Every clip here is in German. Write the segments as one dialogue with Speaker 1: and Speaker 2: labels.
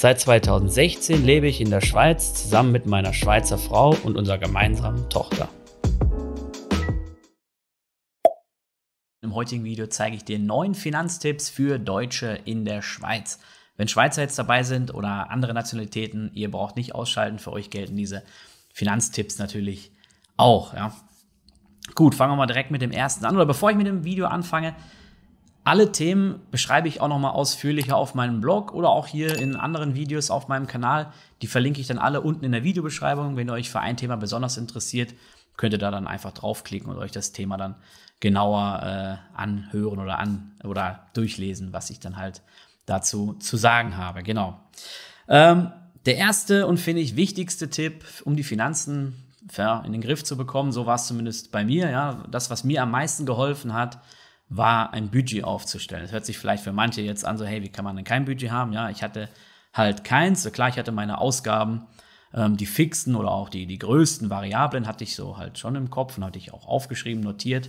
Speaker 1: Seit 2016 lebe ich in der Schweiz zusammen mit meiner Schweizer Frau und unserer gemeinsamen Tochter. Im heutigen Video zeige ich dir neun Finanztipps für Deutsche in der Schweiz. Wenn Schweizer jetzt dabei sind oder andere Nationalitäten, ihr braucht nicht ausschalten, für euch gelten diese Finanztipps natürlich auch. Ja. Gut, fangen wir mal direkt mit dem ersten an. Oder bevor ich mit dem Video anfange, alle Themen beschreibe ich auch nochmal ausführlicher auf meinem Blog oder auch hier in anderen Videos auf meinem Kanal. Die verlinke ich dann alle unten in der Videobeschreibung. Wenn ihr euch für ein Thema besonders interessiert, könnt ihr da dann einfach draufklicken und euch das Thema dann genauer äh, anhören oder an oder durchlesen, was ich dann halt dazu zu sagen habe. Genau. Ähm, der erste und finde ich wichtigste Tipp, um die Finanzen in den Griff zu bekommen, so war es zumindest bei mir, ja, das, was mir am meisten geholfen hat, war ein Budget aufzustellen. Das hört sich vielleicht für manche jetzt an, so, hey, wie kann man denn kein Budget haben? Ja, ich hatte halt keins. Klar, ich hatte meine Ausgaben, ähm, die fixen oder auch die, die größten Variablen hatte ich so halt schon im Kopf und hatte ich auch aufgeschrieben, notiert.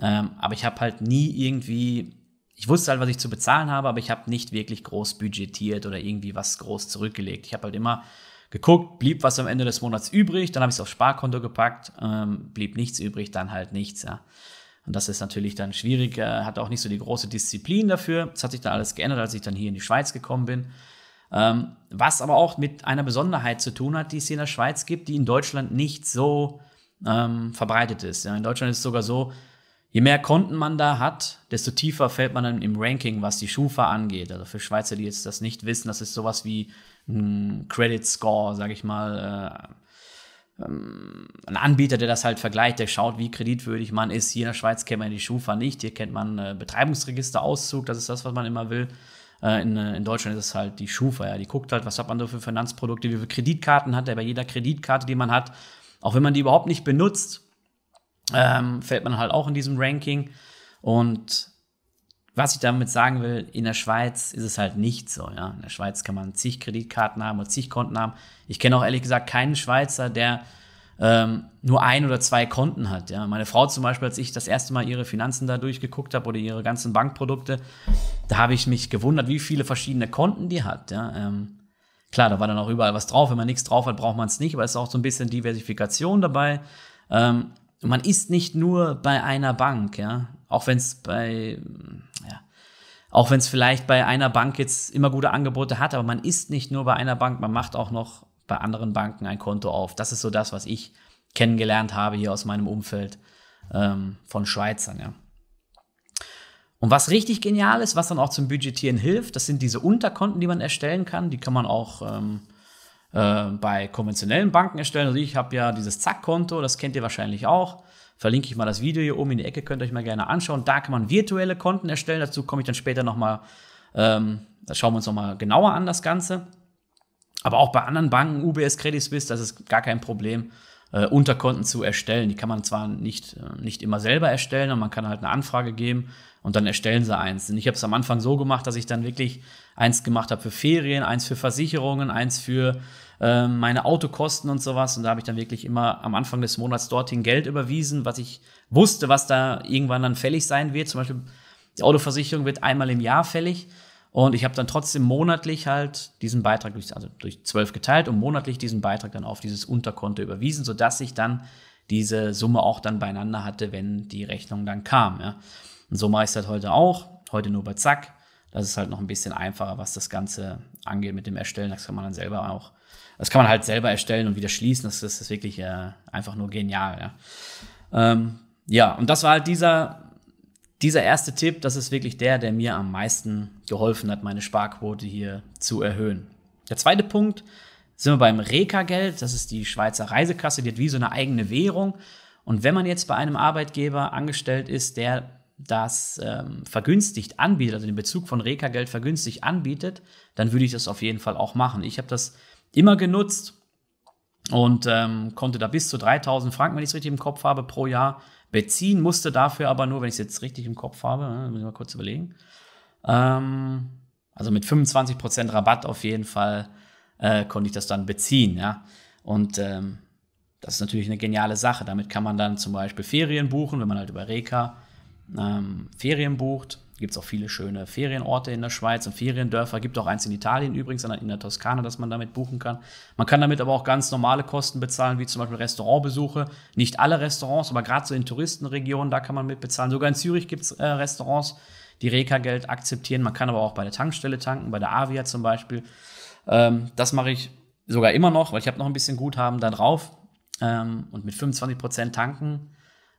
Speaker 1: Ähm, aber ich habe halt nie irgendwie, ich wusste halt, was ich zu bezahlen habe, aber ich habe nicht wirklich groß budgetiert oder irgendwie was groß zurückgelegt. Ich habe halt immer geguckt, blieb was am Ende des Monats übrig, dann habe ich es aufs Sparkonto gepackt, ähm, blieb nichts übrig, dann halt nichts, ja. Und das ist natürlich dann schwierig, äh, hat auch nicht so die große Disziplin dafür. Das hat sich dann alles geändert, als ich dann hier in die Schweiz gekommen bin. Ähm, was aber auch mit einer Besonderheit zu tun hat, die es hier in der Schweiz gibt, die in Deutschland nicht so ähm, verbreitet ist. Ja, in Deutschland ist es sogar so, je mehr Konten man da hat, desto tiefer fällt man dann im Ranking, was die Schufa angeht. Also für Schweizer, die jetzt das nicht wissen, das ist sowas wie ein Credit Score, sage ich mal. Äh, ähm, ein Anbieter, der das halt vergleicht, der schaut, wie kreditwürdig man ist. Hier in der Schweiz kennt man die Schufa nicht, hier kennt man äh, Betreibungsregisterauszug, das ist das, was man immer will. Äh, in, äh, in, Deutschland ist es halt die Schufa, ja. Die guckt halt, was hat man da für Finanzprodukte, wie viele Kreditkarten hat er bei jeder Kreditkarte, die man hat. Auch wenn man die überhaupt nicht benutzt, ähm, fällt man halt auch in diesem Ranking. Und was ich damit sagen will, in der Schweiz ist es halt nicht so. Ja? In der Schweiz kann man zig Kreditkarten haben oder zig Konten haben. Ich kenne auch ehrlich gesagt keinen Schweizer, der ähm, nur ein oder zwei Konten hat. Ja? Meine Frau zum Beispiel, als ich das erste Mal ihre Finanzen da durchgeguckt habe oder ihre ganzen Bankprodukte, da habe ich mich gewundert, wie viele verschiedene Konten die hat. Ja? Ähm, klar, da war dann auch überall was drauf. Wenn man nichts drauf hat, braucht man es nicht, aber es ist auch so ein bisschen Diversifikation dabei. Ähm, man ist nicht nur bei einer Bank, ja. Auch wenn es bei auch wenn es vielleicht bei einer Bank jetzt immer gute Angebote hat, aber man ist nicht nur bei einer Bank, man macht auch noch bei anderen Banken ein Konto auf. Das ist so das, was ich kennengelernt habe hier aus meinem Umfeld ähm, von Schweizern, ja. Und was richtig genial ist, was dann auch zum Budgetieren hilft, das sind diese Unterkonten, die man erstellen kann. Die kann man auch ähm, äh, bei konventionellen Banken erstellen. Also ich habe ja dieses Zack-Konto, das kennt ihr wahrscheinlich auch verlinke ich mal das Video hier oben in die Ecke, könnt ihr euch mal gerne anschauen. Da kann man virtuelle Konten erstellen. Dazu komme ich dann später nochmal, ähm, da schauen wir uns nochmal genauer an, das Ganze. Aber auch bei anderen Banken, UBS Credit Suisse, das ist gar kein Problem, äh, Unterkonten zu erstellen. Die kann man zwar nicht, äh, nicht immer selber erstellen, aber man kann halt eine Anfrage geben und dann erstellen sie eins. Und ich habe es am Anfang so gemacht, dass ich dann wirklich eins gemacht habe für Ferien, eins für Versicherungen, eins für ähm, meine Autokosten und sowas. Und da habe ich dann wirklich immer am Anfang des Monats dorthin Geld überwiesen, was ich wusste, was da irgendwann dann fällig sein wird. Zum Beispiel die Autoversicherung wird einmal im Jahr fällig. Und ich habe dann trotzdem monatlich halt diesen Beitrag durch, also durch zwölf geteilt und monatlich diesen Beitrag dann auf dieses Unterkonto überwiesen, sodass ich dann diese Summe auch dann beieinander hatte, wenn die Rechnung dann kam. Ja. Und so mache ich es halt heute auch. Heute nur bei Zack. Das ist halt noch ein bisschen einfacher, was das Ganze angeht mit dem Erstellen. Das kann man dann selber auch das kann man halt selber erstellen und wieder schließen. Das, das ist wirklich äh, einfach nur genial. Ja. Ähm, ja, und das war halt dieser, dieser erste Tipp. Das ist wirklich der, der mir am meisten geholfen hat, meine Sparquote hier zu erhöhen. Der zweite Punkt sind wir beim Reka-Geld. Das ist die Schweizer Reisekasse. Die hat wie so eine eigene Währung. Und wenn man jetzt bei einem Arbeitgeber angestellt ist, der das ähm, vergünstigt anbietet, also den Bezug von Reka-Geld vergünstigt anbietet, dann würde ich das auf jeden Fall auch machen. Ich habe das immer genutzt. und ähm, konnte da bis zu 3000 Franken, wenn ich es richtig im Kopf habe, pro Jahr beziehen, musste dafür aber nur, wenn ich es jetzt richtig im Kopf habe, ne, muss ich mal kurz überlegen, ähm, also mit 25% Rabatt auf jeden Fall äh, konnte ich das dann beziehen, ja. Und ähm, das ist natürlich eine geniale Sache. Damit kann man dann zum Beispiel Ferien buchen, wenn man halt über Reka ähm, Ferien bucht. Gibt es auch viele schöne Ferienorte in der Schweiz und Feriendörfer. Gibt auch eins in Italien übrigens, in der Toskana, dass man damit buchen kann. Man kann damit aber auch ganz normale Kosten bezahlen, wie zum Beispiel Restaurantbesuche. Nicht alle Restaurants, aber gerade so in Touristenregionen, da kann man mit bezahlen. Sogar in Zürich gibt es äh, Restaurants, die Reka-Geld akzeptieren. Man kann aber auch bei der Tankstelle tanken, bei der Avia zum Beispiel. Ähm, das mache ich sogar immer noch, weil ich habe noch ein bisschen Guthaben da drauf. Ähm, und mit 25% tanken,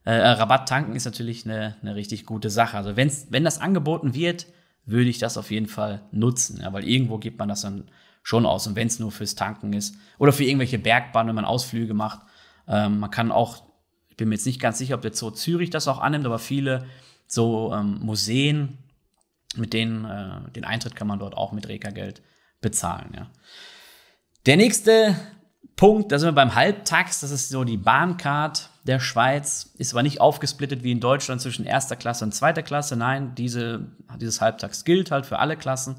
Speaker 1: äh, äh, Rabatt tanken ist natürlich eine, eine richtig gute Sache. Also wenn's, wenn das angeboten wird, würde ich das auf jeden Fall nutzen, ja, weil irgendwo gibt man das dann schon aus. Und wenn es nur fürs Tanken ist oder für irgendwelche Bergbahnen, wenn man Ausflüge macht, ähm, man kann auch, ich bin mir jetzt nicht ganz sicher, ob der Zoo Zürich das auch annimmt, aber viele so ähm, Museen, mit denen äh, den Eintritt kann man dort auch mit Reka-Geld bezahlen. Ja. Der nächste Punkt, da sind wir beim Halbtax, das ist so die Bahncard der Schweiz, ist aber nicht aufgesplittet wie in Deutschland zwischen erster Klasse und zweiter Klasse. Nein, diese, dieses Halbtax gilt halt für alle Klassen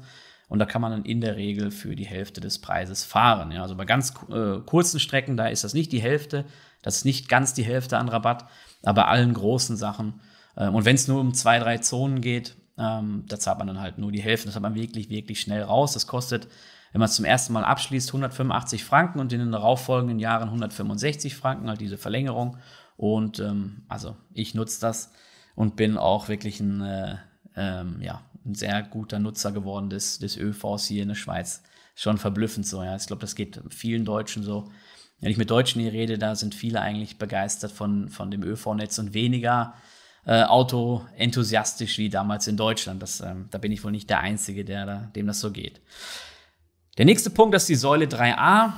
Speaker 1: und da kann man dann in der Regel für die Hälfte des Preises fahren. Ja, also bei ganz äh, kurzen Strecken, da ist das nicht die Hälfte, das ist nicht ganz die Hälfte an Rabatt, aber bei allen großen Sachen. Äh, und wenn es nur um zwei, drei Zonen geht, ähm, da zahlt man dann halt nur die Hälfte. Das hat man wirklich, wirklich schnell raus. Das kostet wenn man es zum ersten Mal abschließt, 185 Franken und in den darauffolgenden Jahren 165 Franken, halt diese Verlängerung. Und ähm, also ich nutze das und bin auch wirklich ein, äh, ähm, ja, ein sehr guter Nutzer geworden des, des ÖVs hier in der Schweiz. Schon verblüffend so, ja. Ich glaube, das geht vielen Deutschen so. Wenn ich mit Deutschen hier rede, da sind viele eigentlich begeistert von, von dem ÖV-Netz und weniger äh, Auto-enthusiastisch wie damals in Deutschland. Das, ähm, da bin ich wohl nicht der Einzige, der da, dem das so geht. Der nächste Punkt, ist die Säule 3a.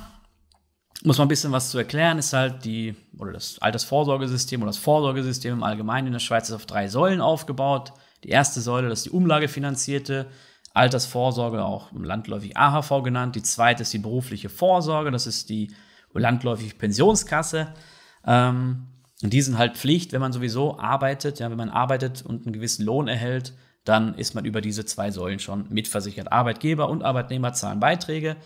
Speaker 1: Muss man ein bisschen was zu erklären, ist halt die, oder das Altersvorsorgesystem oder das Vorsorgesystem im Allgemeinen in der Schweiz ist auf drei Säulen aufgebaut. Die erste Säule, das ist die umlagefinanzierte Altersvorsorge, auch landläufig AHV genannt. Die zweite ist die berufliche Vorsorge, das ist die landläufige Pensionskasse. Ähm, und die sind halt Pflicht, wenn man sowieso arbeitet, ja, wenn man arbeitet und einen gewissen Lohn erhält, dann ist man über diese zwei Säulen schon mitversichert. Arbeitgeber und Arbeitnehmer zahlen Beiträge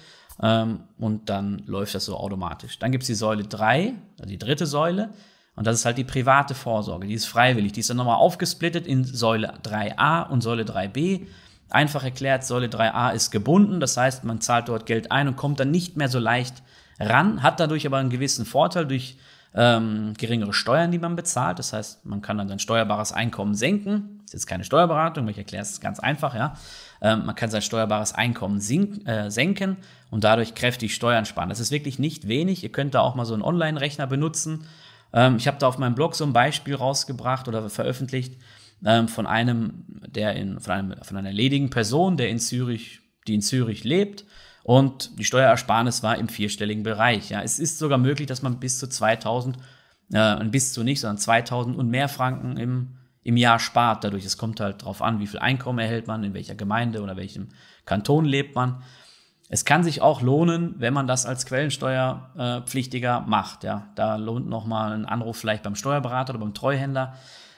Speaker 1: ähm, und dann läuft das so automatisch. Dann gibt es die Säule 3, also die dritte Säule, und das ist halt die private Vorsorge. Die ist freiwillig. Die ist dann nochmal aufgesplittet in Säule 3a und Säule 3b. Einfach erklärt, Säule 3a ist gebunden, das heißt, man zahlt dort Geld ein und kommt dann nicht mehr so leicht ran, hat dadurch aber einen gewissen Vorteil durch ähm, geringere Steuern, die man bezahlt. Das heißt, man kann dann sein steuerbares Einkommen senken ist jetzt keine Steuerberatung, aber ich erkläre es ganz einfach, ja. Ähm, man kann sein steuerbares Einkommen sink, äh, senken und dadurch kräftig Steuern sparen. Das ist wirklich nicht wenig. Ihr könnt da auch mal so einen Online-Rechner benutzen. Ähm, ich habe da auf meinem Blog so ein Beispiel rausgebracht oder veröffentlicht ähm, von einem, der in, von, einem, von einer ledigen Person, der in Zürich, die in Zürich lebt. Und die Steuerersparnis war im vierstelligen Bereich. Ja. Es ist sogar möglich, dass man bis zu 2000, äh, bis zu nicht, sondern 2000 und mehr Franken im im Jahr spart dadurch. Es kommt halt darauf an, wie viel Einkommen erhält man, in welcher Gemeinde oder welchem Kanton lebt man. Es kann sich auch lohnen, wenn man das als Quellensteuerpflichtiger macht. Ja, da lohnt nochmal ein Anruf vielleicht beim Steuerberater oder beim Treuhänder.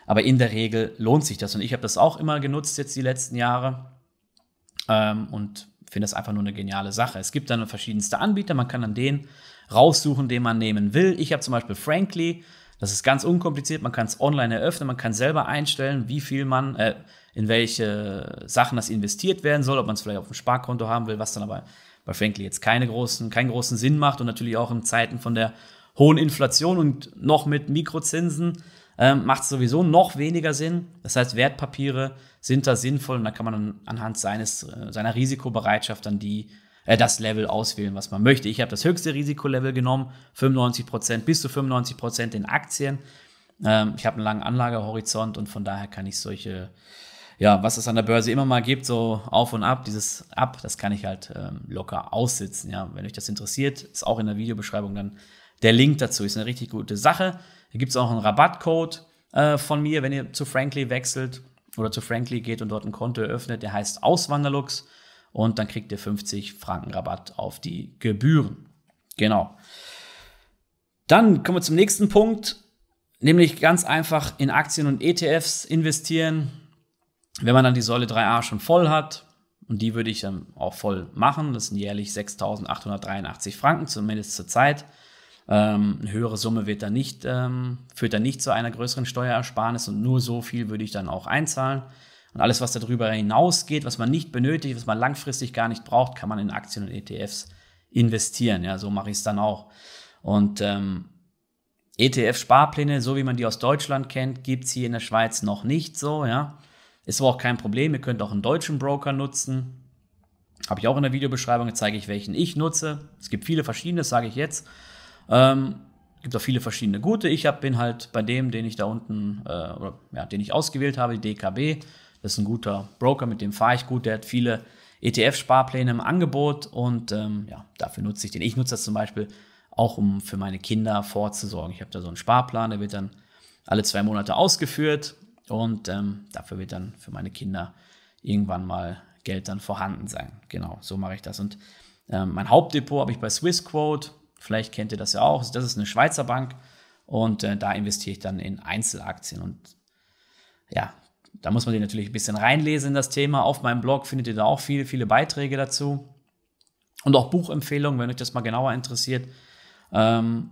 Speaker 1: Aber in der Regel lohnt sich das. Und ich habe das auch immer genutzt jetzt die letzten Jahre ähm, und finde das einfach nur eine geniale Sache. Es gibt dann verschiedenste Anbieter. Man kann dann den raussuchen, den man nehmen will. Ich habe zum Beispiel Frankly. Das ist ganz unkompliziert, man kann es online eröffnen, man kann selber einstellen, wie viel man, äh, in welche Sachen das investiert werden soll, ob man es vielleicht auf dem Sparkonto haben will, was dann aber bei Frankly jetzt keine großen, keinen großen Sinn macht und natürlich auch in Zeiten von der hohen Inflation und noch mit Mikrozinsen ähm, macht es sowieso noch weniger Sinn. Das heißt, Wertpapiere sind da sinnvoll und da kann man dann anhand seines, äh, seiner Risikobereitschaft dann die äh, das Level auswählen, was man möchte. Ich habe das höchste Risikolevel genommen, 95% bis zu 95% in Aktien. Ähm, ich habe einen langen Anlagehorizont und von daher kann ich solche, ja, was es an der Börse immer mal gibt, so auf und ab, dieses Ab, das kann ich halt ähm, locker aussitzen. Ja, wenn euch das interessiert, ist auch in der Videobeschreibung dann der Link dazu. Ist eine richtig gute Sache. Hier gibt es auch einen Rabattcode äh, von mir, wenn ihr zu Frankly wechselt oder zu Frankly geht und dort ein Konto eröffnet. Der heißt Auswanderlux und dann kriegt ihr 50 Franken Rabatt auf die Gebühren. Genau. Dann kommen wir zum nächsten Punkt, nämlich ganz einfach in Aktien und ETFs investieren. Wenn man dann die Säule 3a schon voll hat, und die würde ich dann auch voll machen, das sind jährlich 6.883 Franken, zumindest zur Zeit. Ähm, eine höhere Summe wird dann nicht, ähm, führt dann nicht zu einer größeren Steuerersparnis und nur so viel würde ich dann auch einzahlen. Und alles, was darüber hinausgeht, was man nicht benötigt, was man langfristig gar nicht braucht, kann man in Aktien und ETFs investieren. Ja, so mache ich es dann auch. Und ähm, ETF-Sparpläne, so wie man die aus Deutschland kennt, gibt es hier in der Schweiz noch nicht so. Ja, ist aber auch kein Problem. Ihr könnt auch einen deutschen Broker nutzen. Habe ich auch in der Videobeschreibung, zeige ich, welchen ich nutze. Es gibt viele verschiedene, das sage ich jetzt. Ähm, gibt auch viele verschiedene gute. Ich hab, bin halt bei dem, den ich da unten, äh, oder, ja, den ich ausgewählt habe, DKB. Das ist ein guter Broker, mit dem fahre ich gut. Der hat viele ETF-Sparpläne im Angebot und ähm, ja, dafür nutze ich den. Ich nutze das zum Beispiel auch, um für meine Kinder vorzusorgen. Ich habe da so einen Sparplan, der wird dann alle zwei Monate ausgeführt und ähm, dafür wird dann für meine Kinder irgendwann mal Geld dann vorhanden sein. Genau, so mache ich das. Und ähm, mein Hauptdepot habe ich bei Swissquote. Vielleicht kennt ihr das ja auch. Das ist eine Schweizer Bank und äh, da investiere ich dann in Einzelaktien. Und ja, da muss man sich natürlich ein bisschen reinlesen in das Thema. Auf meinem Blog findet ihr da auch viele, viele Beiträge dazu. Und auch Buchempfehlungen, wenn euch das mal genauer interessiert. Ähm,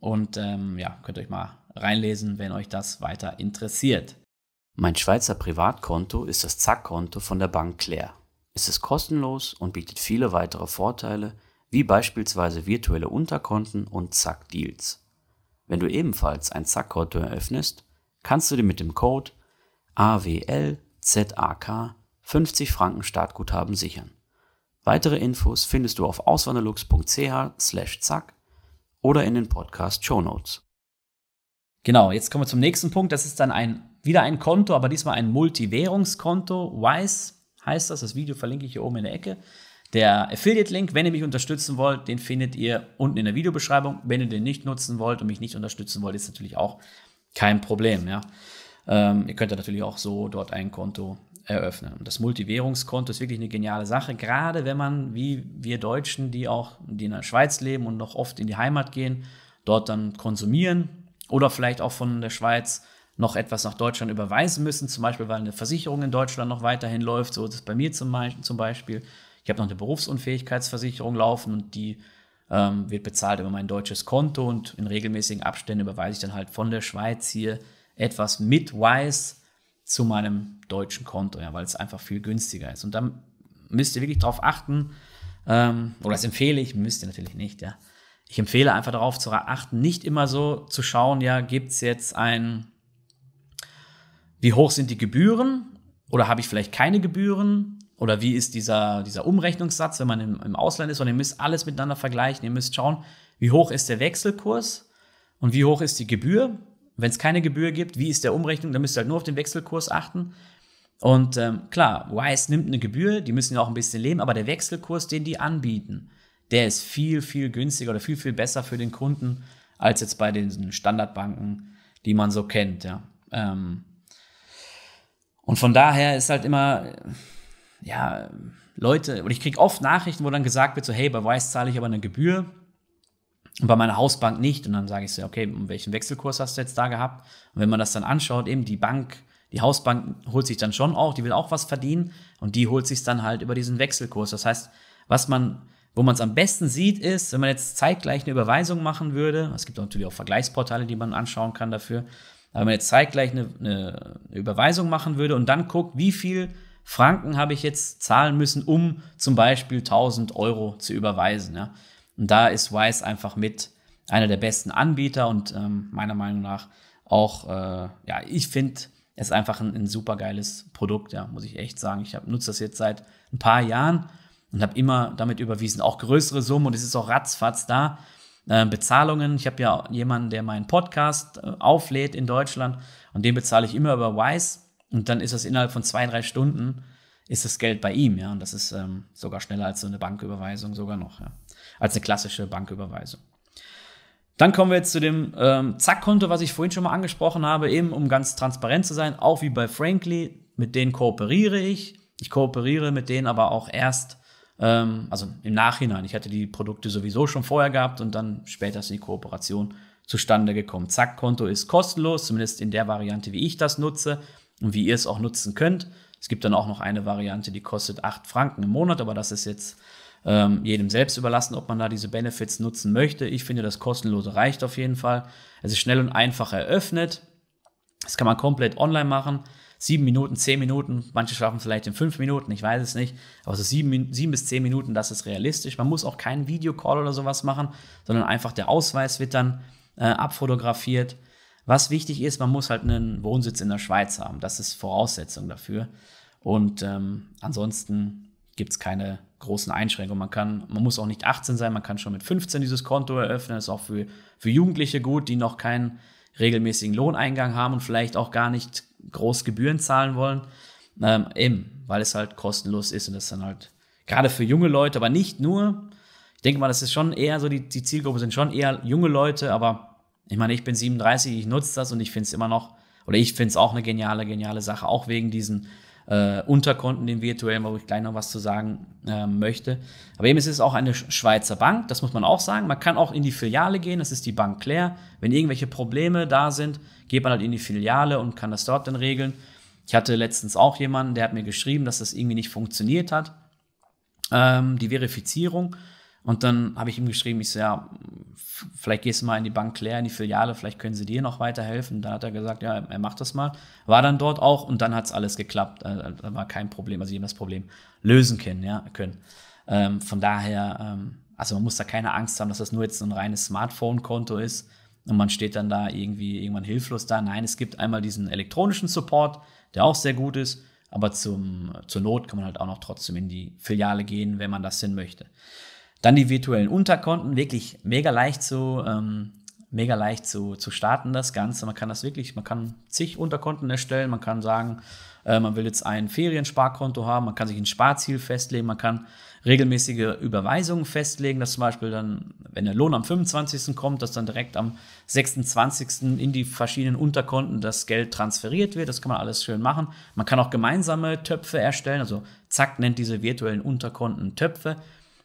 Speaker 1: und ähm, ja, könnt ihr euch mal reinlesen, wenn euch das weiter interessiert.
Speaker 2: Mein Schweizer Privatkonto ist das Zack-Konto von der Bank Claire. Es ist kostenlos und bietet viele weitere Vorteile, wie beispielsweise virtuelle Unterkonten und Zack-Deals. Wenn du ebenfalls ein Zack-Konto eröffnest, kannst du dir mit dem Code AWLZAK 50 Franken Startguthaben sichern. Weitere Infos findest du auf auswanderlux.ch/zack oder in den Podcast Show Notes.
Speaker 1: Genau, jetzt kommen wir zum nächsten Punkt. Das ist dann ein, wieder ein Konto, aber diesmal ein Multivwährungskonto. Wise heißt das. Das Video verlinke ich hier oben in der Ecke. Der Affiliate-Link, wenn ihr mich unterstützen wollt, den findet ihr unten in der Videobeschreibung. Wenn ihr den nicht nutzen wollt und mich nicht unterstützen wollt, ist natürlich auch kein Problem. Ja. Ähm, ihr könnt natürlich auch so dort ein Konto eröffnen. Und das Multivährungskonto ist wirklich eine geniale Sache, gerade wenn man, wie wir Deutschen, die auch die in der Schweiz leben und noch oft in die Heimat gehen, dort dann konsumieren oder vielleicht auch von der Schweiz noch etwas nach Deutschland überweisen müssen, zum Beispiel weil eine Versicherung in Deutschland noch weiterhin läuft, so ist es bei mir zum Beispiel. Ich habe noch eine Berufsunfähigkeitsversicherung laufen und die ähm, wird bezahlt über mein deutsches Konto und in regelmäßigen Abständen überweise ich dann halt von der Schweiz hier etwas mit Wise zu meinem deutschen Konto, ja, weil es einfach viel günstiger ist. Und dann müsst ihr wirklich darauf achten, ähm, oder das empfehle ich, müsst ihr natürlich nicht, ja. Ich empfehle einfach darauf zu achten, nicht immer so zu schauen, ja, gibt es jetzt ein, wie hoch sind die Gebühren oder habe ich vielleicht keine Gebühren oder wie ist dieser, dieser Umrechnungssatz, wenn man im, im Ausland ist, sondern ihr müsst alles miteinander vergleichen. Ihr müsst schauen, wie hoch ist der Wechselkurs und wie hoch ist die Gebühr wenn es keine Gebühr gibt, wie ist der Umrechnung? Dann müsst ihr halt nur auf den Wechselkurs achten. Und ähm, klar, Wise nimmt eine Gebühr, die müssen ja auch ein bisschen leben, aber der Wechselkurs, den die anbieten, der ist viel, viel günstiger oder viel, viel besser für den Kunden als jetzt bei den Standardbanken, die man so kennt. Ja. Ähm, und von daher ist halt immer, ja, Leute, und ich kriege oft Nachrichten, wo dann gesagt wird, so, hey, bei Wise zahle ich aber eine Gebühr und bei meiner Hausbank nicht. Und dann sage ich so, okay, welchen Wechselkurs hast du jetzt da gehabt? Und wenn man das dann anschaut, eben die Bank, die Hausbank holt sich dann schon auch, die will auch was verdienen und die holt sich dann halt über diesen Wechselkurs. Das heißt, was man, wo man es am besten sieht, ist, wenn man jetzt zeitgleich eine Überweisung machen würde, es gibt natürlich auch Vergleichsportale, die man anschauen kann dafür, aber wenn man jetzt zeitgleich eine, eine Überweisung machen würde und dann guckt, wie viel Franken habe ich jetzt zahlen müssen, um zum Beispiel 1000 Euro zu überweisen, ja und da ist Wise einfach mit einer der besten Anbieter und ähm, meiner Meinung nach auch, äh, ja, ich finde es einfach ein, ein super geiles Produkt, ja, muss ich echt sagen. Ich nutze das jetzt seit ein paar Jahren und habe immer damit überwiesen, auch größere Summen und es ist auch ratzfatz da. Äh, Bezahlungen, ich habe ja jemanden, der meinen Podcast äh, auflädt in Deutschland und den bezahle ich immer über Wise und dann ist das innerhalb von zwei, drei Stunden ist das Geld bei ihm, ja, und das ist ähm, sogar schneller als so eine Banküberweisung sogar noch, ja als eine klassische Banküberweisung. Dann kommen wir jetzt zu dem ähm, Zack-Konto, was ich vorhin schon mal angesprochen habe, eben um ganz transparent zu sein, auch wie bei Frankly, mit denen kooperiere ich. Ich kooperiere mit denen aber auch erst, ähm, also im Nachhinein. Ich hatte die Produkte sowieso schon vorher gehabt und dann später ist die Kooperation zustande gekommen. Zack-Konto ist kostenlos, zumindest in der Variante, wie ich das nutze und wie ihr es auch nutzen könnt. Es gibt dann auch noch eine Variante, die kostet 8 Franken im Monat, aber das ist jetzt ähm, jedem selbst überlassen, ob man da diese Benefits nutzen möchte. Ich finde, das kostenlose reicht auf jeden Fall. Es ist schnell und einfach eröffnet. Das kann man komplett online machen. Sieben Minuten, zehn Minuten, manche schaffen vielleicht in fünf Minuten, ich weiß es nicht. Aber so sieben, sieben bis zehn Minuten, das ist realistisch. Man muss auch keinen Videocall oder sowas machen, sondern einfach der Ausweis wird dann äh, abfotografiert. Was wichtig ist, man muss halt einen Wohnsitz in der Schweiz haben. Das ist Voraussetzung dafür. Und ähm, ansonsten gibt es keine großen Einschränkungen. Man kann, man muss auch nicht 18 sein, man kann schon mit 15 dieses Konto eröffnen. Das ist auch für, für Jugendliche gut, die noch keinen regelmäßigen Lohneingang haben und vielleicht auch gar nicht groß Gebühren zahlen wollen. Ähm, eben, weil es halt kostenlos ist und das dann halt gerade für junge Leute, aber nicht nur. Ich denke mal, das ist schon eher so, die, die Zielgruppe sind schon eher junge Leute, aber ich meine, ich bin 37, ich nutze das und ich finde es immer noch, oder ich finde es auch eine geniale, geniale Sache, auch wegen diesen äh, Unterkonten, den virtuellen, wo ich gleich noch was zu sagen äh, möchte. Aber eben ist es auch eine Schweizer Bank, das muss man auch sagen. Man kann auch in die Filiale gehen, das ist die Bank Claire. Wenn irgendwelche Probleme da sind, geht man halt in die Filiale und kann das dort dann regeln. Ich hatte letztens auch jemanden, der hat mir geschrieben, dass das irgendwie nicht funktioniert hat, ähm, die Verifizierung. Und dann habe ich ihm geschrieben, ich so, ja, vielleicht gehst du mal in die Bank Claire, in die Filiale, vielleicht können sie dir noch weiterhelfen. Da hat er gesagt, ja, er macht das mal. War dann dort auch und dann hat es alles geklappt. Äh, da war kein Problem, also die haben das Problem lösen können. Ja, können. Ähm, von daher, ähm, also man muss da keine Angst haben, dass das nur jetzt ein reines Smartphone-Konto ist und man steht dann da irgendwie irgendwann hilflos da. Nein, es gibt einmal diesen elektronischen Support, der auch sehr gut ist, aber zum, zur Not kann man halt auch noch trotzdem in die Filiale gehen, wenn man das hin möchte. Dann die virtuellen Unterkonten, wirklich mega leicht zu, ähm, mega leicht zu, zu starten, das Ganze. Man kann das wirklich, man kann zig Unterkonten erstellen, man kann sagen, äh, man will jetzt ein Feriensparkonto haben, man kann sich ein Sparziel festlegen, man kann regelmäßige Überweisungen festlegen, dass zum Beispiel dann, wenn der Lohn am 25. kommt, dass dann direkt am 26. in die verschiedenen Unterkonten das Geld transferiert wird. Das kann man alles schön machen. Man kann auch gemeinsame Töpfe erstellen, also Zack nennt diese virtuellen Unterkonten Töpfe.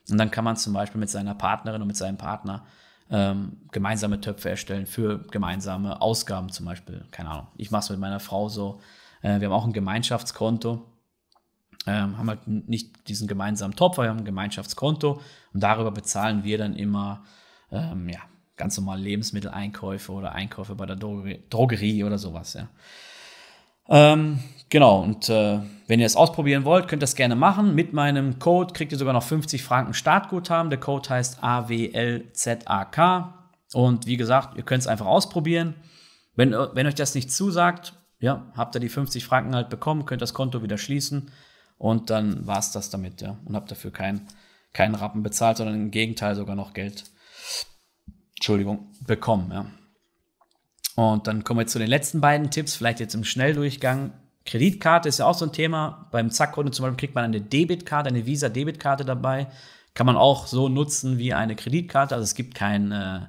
Speaker 1: Und dann kann man zum Beispiel mit seiner Partnerin und mit seinem Partner ähm, gemeinsame Töpfe erstellen für gemeinsame Ausgaben zum Beispiel. Keine Ahnung. Ich mache es mit meiner Frau so. Äh, wir haben auch ein Gemeinschaftskonto. Ähm, haben halt nicht diesen gemeinsamen Topf, wir haben ein Gemeinschaftskonto und darüber bezahlen wir dann immer ähm, ja, ganz normal Lebensmitteleinkäufe oder Einkäufe bei der Drogerie, oder sowas. Ja. Ähm, genau, und äh, wenn ihr es ausprobieren wollt, könnt ihr das gerne machen. Mit meinem Code kriegt ihr sogar noch 50 Franken Startguthaben. Der Code heißt AWLZAK. Und wie gesagt, ihr könnt es einfach ausprobieren. Wenn, wenn euch das nicht zusagt, ja, habt ihr die 50 Franken halt bekommen, könnt das Konto wieder schließen und dann war es das damit, ja. Und habt dafür keinen kein Rappen bezahlt, sondern im Gegenteil sogar noch Geld, Entschuldigung, bekommen, ja. Und dann kommen wir zu den letzten beiden Tipps, vielleicht jetzt im Schnelldurchgang. Kreditkarte ist ja auch so ein Thema. Beim Zack-Konto zum Beispiel kriegt man eine Debitkarte, eine Visa-Debitkarte dabei. Kann man auch so nutzen wie eine Kreditkarte. Also es gibt keinen äh,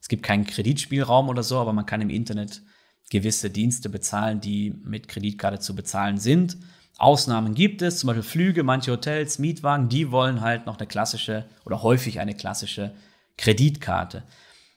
Speaker 1: es gibt keinen Kreditspielraum oder so, aber man kann im Internet gewisse Dienste bezahlen, die mit Kreditkarte zu bezahlen sind. Ausnahmen gibt es, zum Beispiel Flüge, manche Hotels, Mietwagen, die wollen halt noch eine klassische oder häufig eine klassische Kreditkarte.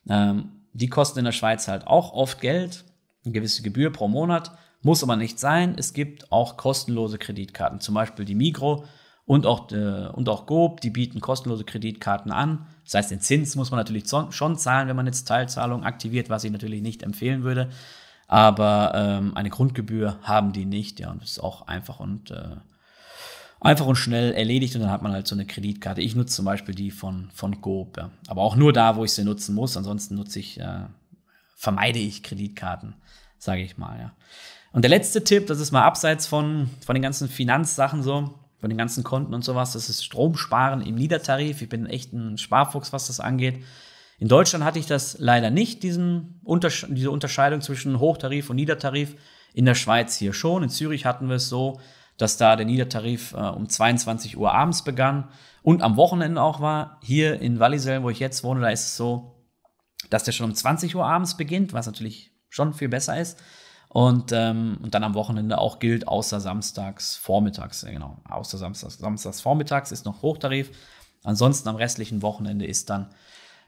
Speaker 1: Ähm, die kosten in der Schweiz halt auch oft Geld, eine gewisse Gebühr pro Monat, muss aber nicht sein. Es gibt auch kostenlose Kreditkarten, zum Beispiel die Migro und auch, äh, und auch Gob, die bieten kostenlose Kreditkarten an. Das heißt, den Zins muss man natürlich schon zahlen, wenn man jetzt Teilzahlung aktiviert, was ich natürlich nicht empfehlen würde. Aber ähm, eine Grundgebühr haben die nicht, ja, und das ist auch einfach und äh, einfach und schnell erledigt und dann hat man halt so eine Kreditkarte. Ich nutze zum Beispiel die von, von Coop, ja. aber auch nur da, wo ich sie nutzen muss. Ansonsten nutze ich, äh, vermeide ich Kreditkarten, sage ich mal, ja. Und der letzte Tipp, das ist mal abseits von, von den ganzen Finanzsachen so, von den ganzen Konten und sowas, das ist Stromsparen im Niedertarif. Ich bin echt ein Sparfuchs, was das angeht. In Deutschland hatte ich das leider nicht, diesen Untersche diese Unterscheidung zwischen Hochtarif und Niedertarif. In der Schweiz hier schon. In Zürich hatten wir es so, dass da der Niedertarif äh, um 22 Uhr abends begann und am Wochenende auch war. Hier in Wallisellen, wo ich jetzt wohne, da ist es so, dass der schon um 20 Uhr abends beginnt, was natürlich schon viel besser ist. Und, ähm, und dann am Wochenende auch gilt, außer samstags vormittags, äh, genau, außer samstags, samstags vormittags ist noch Hochtarif. Ansonsten am restlichen Wochenende ist dann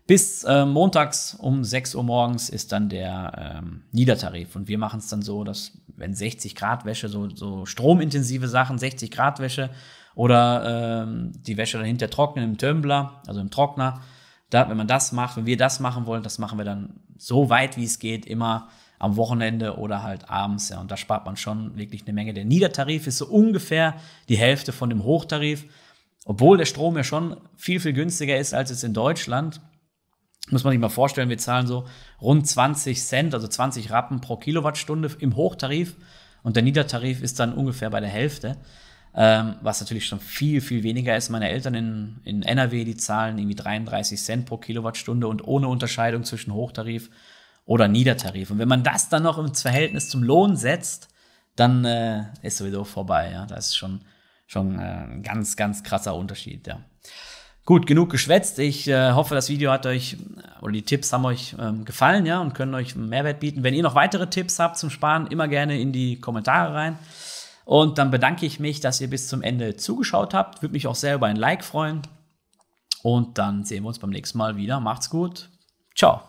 Speaker 1: Bis äh, montags um 6 Uhr morgens ist dann der ähm, Niedertarif. Und wir machen es dann so, dass wenn 60 Grad Wäsche, so, so stromintensive Sachen, 60 Grad Wäsche oder ähm, die Wäsche dann hinter trocknen im Tumbler, also im Trockner, da, wenn man das macht, wenn wir das machen wollen, das machen wir dann so weit wie es geht, immer am Wochenende oder halt abends. Ja, und da spart man schon wirklich eine Menge. Der Niedertarif ist so ungefähr die Hälfte von dem Hochtarif. Obwohl der Strom ja schon viel, viel günstiger ist als es in Deutschland. Muss man sich mal vorstellen, wir zahlen so rund 20 Cent, also 20 Rappen pro Kilowattstunde im Hochtarif und der Niedertarif ist dann ungefähr bei der Hälfte, ähm, was natürlich schon viel, viel weniger ist. Meine Eltern in, in NRW, die zahlen irgendwie 33 Cent pro Kilowattstunde und ohne Unterscheidung zwischen Hochtarif oder Niedertarif. Und wenn man das dann noch ins Verhältnis zum Lohn setzt, dann äh, ist sowieso vorbei. Ja? Das ist schon, schon äh, ein ganz, ganz krasser Unterschied. Ja. Gut, genug geschwätzt. Ich äh, hoffe, das Video hat euch oder die Tipps haben euch ähm, gefallen, ja, und können euch Mehrwert bieten. Wenn ihr noch weitere Tipps habt zum Sparen, immer gerne in die Kommentare rein. Und dann bedanke ich mich, dass ihr bis zum Ende zugeschaut habt. Würde mich auch sehr über ein Like freuen. Und dann sehen wir uns beim nächsten Mal wieder. Macht's gut. Ciao.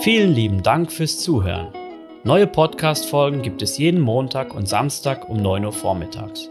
Speaker 2: Vielen lieben Dank fürs Zuhören. Neue Podcast-Folgen gibt es jeden Montag und Samstag um 9 Uhr vormittags.